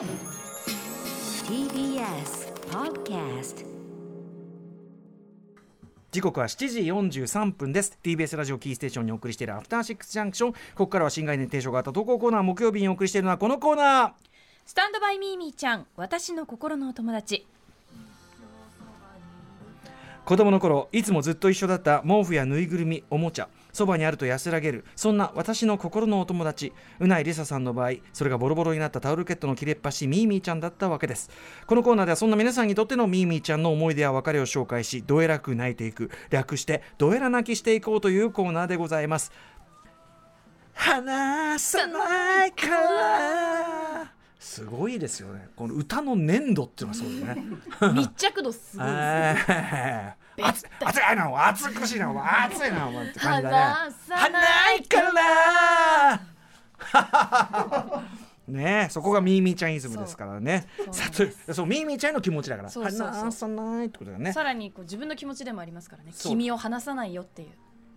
TBS Podcast 時刻は7時43分です。TBS ラジオキーステーションにお送りしているアフターシックスジャンクション。ここからは新概念提唱があった投稿コーナー木曜日にお送りしているのはこのコーナー。スタンドバイミーミーちゃん私の心のお友達。子供の頃いつもずっと一緒だった毛布やぬいぐるみおもちゃそばにあると安らげる。そんな私の心のお友達うないりささんの場合それがボロボロになったタオルケットの切れっ端ミーミーちゃんだったわけです。このコーナーではそんな皆さんにとってのミーミーちゃんの思い出や別れを紹介しどえらく泣いていく。略してどえら泣きしていこうというコーナーでございます。離さないから。すごいですよね。この歌の粘土っていうのはそうですね。密着度すごいですえー 熱熱いな熱くしいな熱いなお前って感じだね。離さないから。ねえそこがミーミーちゃんイズムですからね。さあという。そうミーミーちゃんの気持ちだからそうそうそう。離さないってことだね。さらにこう自分の気持ちでもありますからね。君を離さないよっていう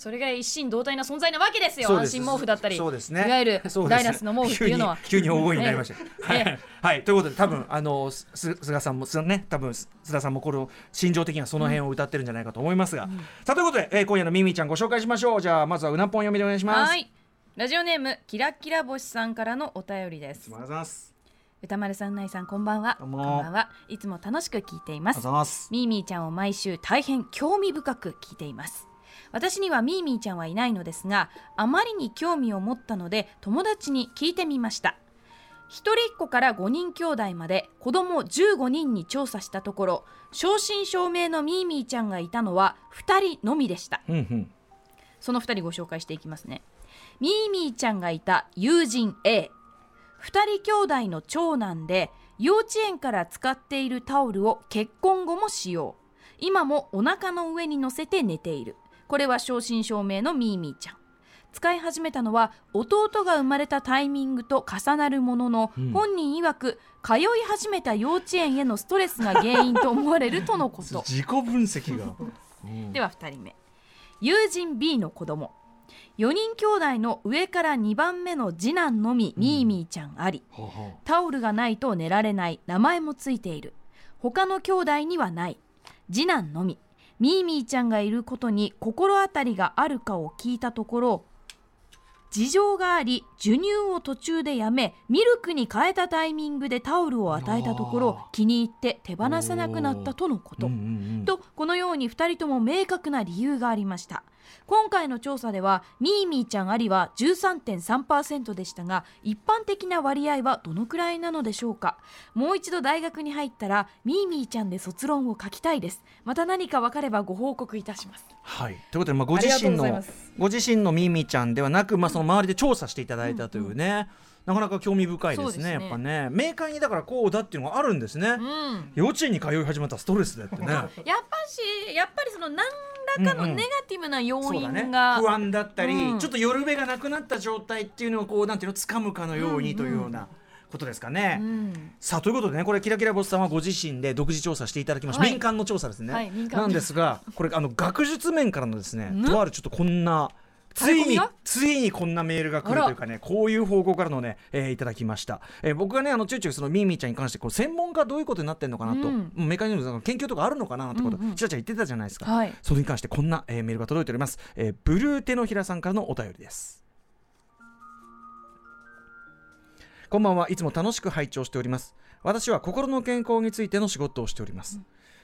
それが一心同体な存在なわけですよ。安心毛布だったり。そうですね。いわゆる ダイナスの毛布っていうのは。急に大声になりました、ええはい、はい、ということで多分あの菅さんもすね多分す須田さんもこれを心情的にはその辺を歌ってるんじゃないかと思いますが、さあということで、えー今夜のミーミーちゃんご紹介しましょう。じゃあまずはうなぽん読みでお願いします。はい。ラジオネームキラキラ星さんからのお便りです。ありがとうございます。歌丸さんないさんこんばんは。こんもばんは。いつも楽しく聞いています。ます。ミーミーちゃんを毎週大変興味深く聞いています私にはミーミーちゃんはいないのですがあまりに興味を持ったので友達に聞いてみました。一人っ子から5人兄弟まで子供15人に調査したところ正真正銘のミーミーちゃんがいたのは2人のみでした。うんうん。その2人ご紹介していきますね。ミーミーちゃんがいた友人 A 二人兄弟の長男で幼稚園から使っているタオルを結婚後も使用。今もお腹の上に乗せて寝ているこれは正真正銘のミーミーちゃん。使い始めたのは弟が生まれたタイミングと重なるものの、本人曰く通い始めた幼稚園へのストレスが原因と思われるとのこと。自己分析が。では2人目。友人 B の子供。4人兄弟の上から2番目の次男のみ、ミーミーちゃんあり。タオルがないと寝られない。名前もついている。他の兄弟にはない。次男のみミーミーちゃんがいることに心当たりがあるかを聞いたところ事情があり授乳を途中でやめミルクに変えたタイミングでタオルを与えたところ気に入って手放さなくなったとのこと、とこのように2人とも明確な理由がありました今回の調査ではミーミーちゃんありは13.3%でしたが一般的な割合はどのくらいなのでしょうか？もう一度大学に入ったらミーミーちゃんで卒論を書きたいです。また何か分かればご報告いたします。はい、ということで、まあ、ご自身のご自身のミーミーちゃんではなく、まあ、その周りで調査していただいたというね、なかなか興味深いですねね。やっぱね。明快にだからこうだっていうのがあるんですね、うん。幼稚園に通い始めたストレスだってね。やっぱしやっぱりその何らかのうんうん。ネガティブな要そうだね。因が、不安だったり、うん。ちょっと夜べがなくなった状態っていうのをこうなんていうの掴むかのようにというようなことですかね。うん。さあということでねこれキラキラボスさんはご自身で独自調査していただきました、はい民間の調査ですね、はいなんですがこれあの学術面からのですね。んとあるちょっとこん。なついについにこんなメールが来るというかねこういう方向からのね、えーいただきました、えー僕がねあのちょいちょいそのミーミーちゃんに関してこう専門家どういうことになってるのかなと、うん。メカニズムの研究とかあるのかなってこと、うんうん。ちらちら言ってたじゃないですか、はい。それに関してこんな、えーメールが届いております、えーブルー手のひらさんからのお便りです。こんばんは。いつも楽しく拝聴しております。私は心の健康についての仕事をしております、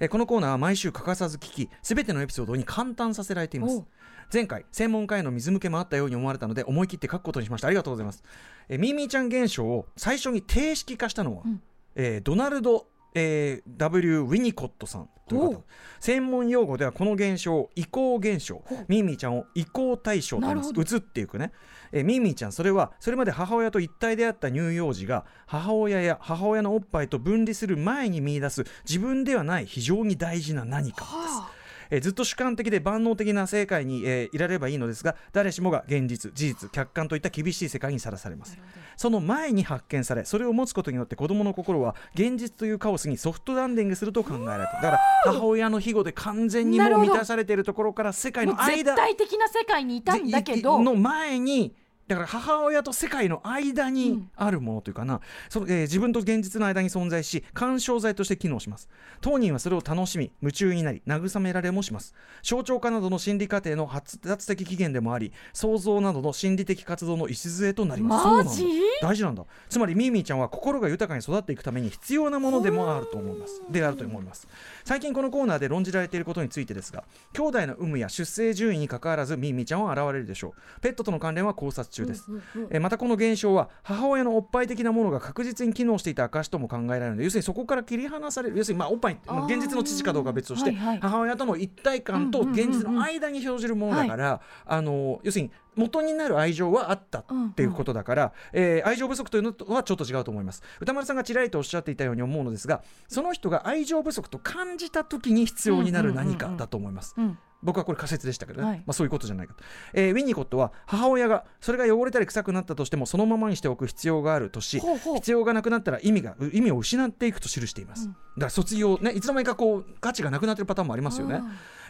えーこのコーナーは毎週欠かさず聞きすべてのエピソードに簡単させられています。前回専門家への水向けもあったように思われたので思い切って書くことにしました。ありがとうございます、えーミーミーちゃん現象を最初に定式化したのは、ん。えードナルド、えー W・ ウィニコットさんという方。専門用語ではこの現象を移行現象ミーミーちゃんを移行対象と言移っていくね、えーミーミーちゃんそれはそれまで母親と一体であった乳幼児が母親や母親のおっぱいと分離する前に見出す自分ではない非常に大事な何かです、はあえーずっと主観的で万能的な世界に、えーいられればいいのですが誰しもが現実事実客観といった厳しい世界にさらされます。その前に発見されそれを持つことによって子供の心は現実というカオスにソフトランディングすると考えられているだから母親の庇護で完全にもう満たされているところから世界の間。絶対的な世界にいたんだけど。の前にだから母親と世界の間にあるものというかな、そのえー自分と現実の間に存在し干渉剤として機能します。当人はそれを楽しみ夢中になり慰められもします。象徴化などの心理過程の発達的起源でもあり想像などの心理的活動の礎となります。大事なんだ。つまりミーミーちゃんは心が豊かに育っていくために必要なものでもあると思います。であると思います。最近このコーナーで論じられていることについてですが兄弟の有無や出生順位にかかわらずミーミーちゃんは現れるでしょう。ペットとの関連は考察中です、えーまたこの現象は母親のおっぱい的なものが確実に機能していた証とも考えられるので要するにそこから切り離される要するにまあおっぱい現実の父かどうかは別として、母親との一体感とうんうんうんうん。現実の間に生じるものだから、あの要するに元になる愛情はあったっていうことだから、えー愛情不足というのとはちょっと違うと思います。歌丸さんがちらりとおっしゃっていたように思うのですがその人が愛情不足と感じた時に必要になる何かだと思います、うん僕はこれ仮説でしたけどね、はい。まあ、そういうことじゃないかと、えーウィニコットは母親がそれが汚れたり臭くなったとしてもそのままにしておく必要があるとし必要がなくなったら意味がう意味を失っていくと記しています、だから卒業ねいつの間にかこう価値がなくなってるパターンもありますよね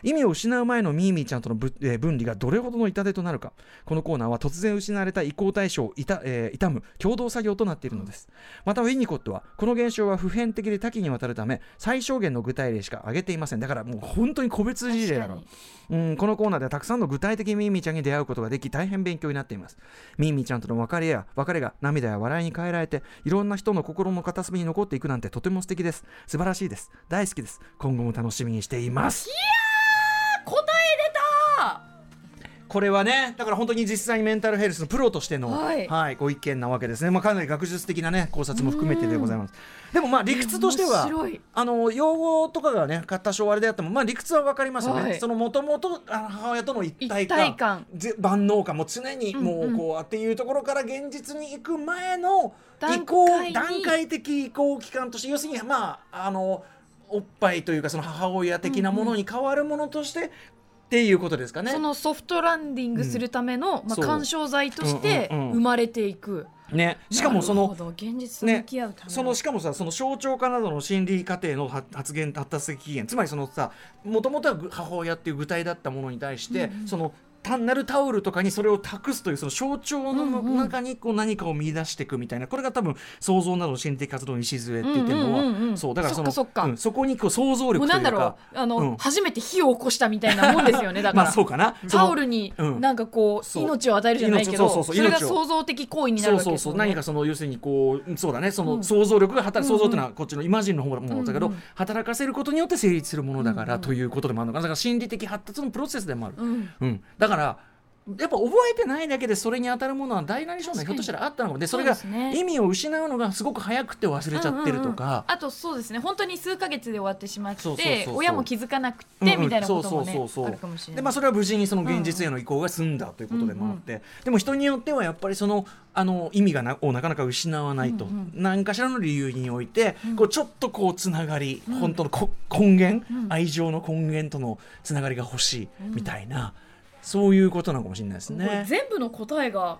意味を失う前のミーミーちゃんとのぶ、えー分離がどれほどの痛手となるか。このコーナーは突然失われた移行対象をいた、えー痛む共同作業となっているのです、またウィニコットはこの現象は普遍的で多岐にわたるため最小限の具体例しか挙げていません。だからもう本当に個別事例だから確かうんこのコーナーではたくさんの具体的ミーミーちゃんに出会うことができ大変勉強になっています。ミーミーちゃんとの別れや別れが涙や笑いに変えられていろんな人の心の片隅に残っていくなんてとても素敵です。素晴らしいです。大好きです。今後も楽しみにしていますこれはねだから本当に実際にメンタルヘルスのプロとしての、はい。ご意見なわけですね、まあ、かなり学術的なね考察も含めてでございます。でもまあ理屈としてはあの用語とかがね多少あれであってもまあ理屈は分かりますよね、はい。そのもともと母親との一体感万能感も常にもうんううん。こうっていうところから現実に行く前の移段行段階的移行期間として要するにまああのおっぱいというかその母親的なものに変わるものとして、っていうことですかね。そのソフトランディングするための、まあ、そう。干渉剤としてうんうんうん生まれていく、ね、しかもその現実と向き合うための、そのしかもさその象徴化などの心理過程の発発言発達的起源つまりそのさもともとはぐ母親っていう具体だったものに対して、その単なるタオルとかにそれを託すというその象徴の中にこう何かを見出していくみたいなこれが多分想像などの心理的活動の礎って言ってるのは、うんうんそうだからそのうんそこにこう想像もう力といだろうあの、うん。初めて火を起こしたみたいなもんですよね だから、まあそうかな。タオルにうん。なんかこう、そう。命を与えるじゃないけど命そうそうそうれが創造的行為になるそうそうそう。わけですよね何かその要するにこうそうだね。そのうん。想像力が働うんうん。想像っていうのはこっちのイマジンの方のものだけど、働かせることによって成立するものだから、ということでもあるのかな。だから心理的発達のプロセスでもある、うんうん。だからやっぱ覚えてないだけでそれに当たるものは大なり小なりひょっとしたらあったのでそれが意味を失うのがすごく早くて忘れちゃってるとうんうんうん。か、あとそうですね。本当に数ヶ月で終わってしまって親も気づかなくうんうんてみたいなこともうそうあるかもしれない。でまあ、それは無事にその現実への移行が済んだということでもあって、でも人によってはやっぱりそのあの意味がなをなかなか失わないと、うん何かしらの理由において、うん。こうちょっとこうつながり、うん。本当のこ根源、うん。愛情の根源とのつながりが欲しいみたいな、そういうことなのかもしれないですね。全部の答えが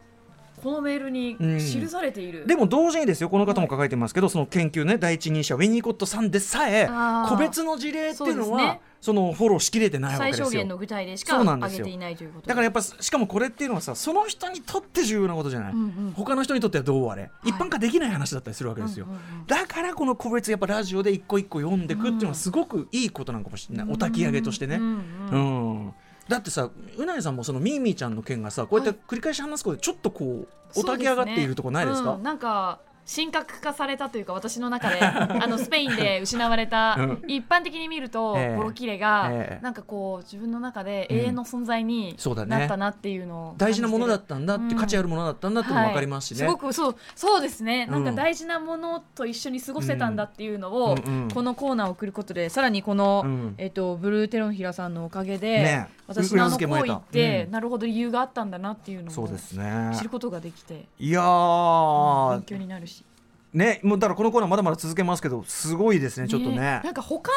このメールに記されている、でも同時にですよこの方も抱えてますけど、その研究ね第一人者ウェニーコットさんでさえ個別の事例っていうのはそのフォローしきれてないわけ最ですよ。小限の具体でしかそうなんですよ。挙げていないということ。だからやっぱしかもこれっていうのはさその人にとって重要なことじゃない、うんうん。他の人にとってはどうあれ、一般化できない話だったりするわけですよ、うんうんうんだからこの個別やっぱラジオで一個一個読んでいくっていうのはすごくいいことなのかもしれない、お焚き上げとしてね、うんううん。んだってさうなぎさんもそのミーミーちゃんの件がさこうやって繰り返し話すことでちょっとこうお焚き上がっているとこないですか？うんなんか神格化されたというか私の中で あのスペインで失われた、うん。一般的に見ると、ええ。ボロキレが、ええ。なんかこう自分の中で永遠の存在になったなっていうのを大事なものだったんだって、うん価値あるものだったんだっても分かりますしね、はい、すごくそうそうですね、うん。なんか大事なものと一緒に過ごせたんだっていうのを、うんうん。このコーナーを送ることでさらにこの、うん。えっとブルーテロンヒラさんのおかげで、ね私のあの行為って、うん。なるほど理由があったんだなっていうのを知ることができて、いやー。勉強になるし。ねもうだからこのコーナーまだまだ続けますけどすごいですねちょっとね。なんか他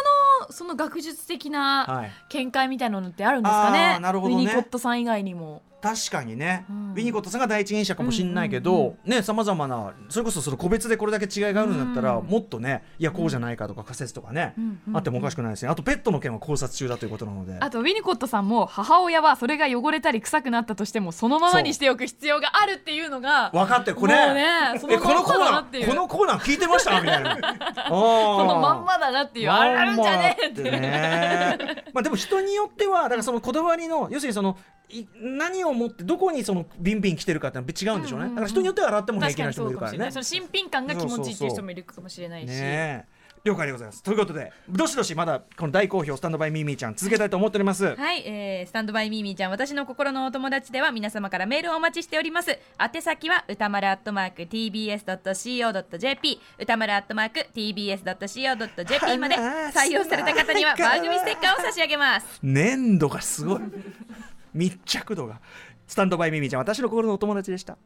その学術的なはい。見解みたいなのってあるんですかね？あーなるほどね。ウィニコットさん以外にも確かにね、うん。ウィニコットさんが第一人者かもしれないけうんどねさまざまなそれこそその個別でこれだけ違いがあるんだったら、うんもっとねいやこうじゃないかとか仮説とかね、うんうんあってもおかしくないですね。あとペットの件は考察中だということなので。あとウィニコットさんも母親はそれが汚れたり臭くなったとしてもそのままにしておく必要があるっていうのが分かってるこれ。ねこのコーナーこのコーナー聞いてましたみたいな。そそのまんまだなっていうあるあるんじゃねえってね。まあでも人によってはだからそのこだわりの要するにそのい何を持ってどこにそのビンビン来てるかってのは違うんでしょうね、うんうんうん。だから人によっては洗っても平確かに気な人もいるからね。その新品感が気持ちいい。っていう人もいるかもしれないし、ねえ了解でございます。ということでどしどし。まだこの大好評スタンドバイミーミーちゃん続けたいと思っております。はい、えー、スタンドバイミーミーちゃん私の心のお友達では皆様からメールをお待ちしております。宛先は歌丸アットマーク tbs.co.jp 歌丸アットマーク tbs.co.jp まで採用された方には番組ステッカーを差し上げます。粘度がすごい密着度が。スタンドバイミミちゃん私の心のお友達でした。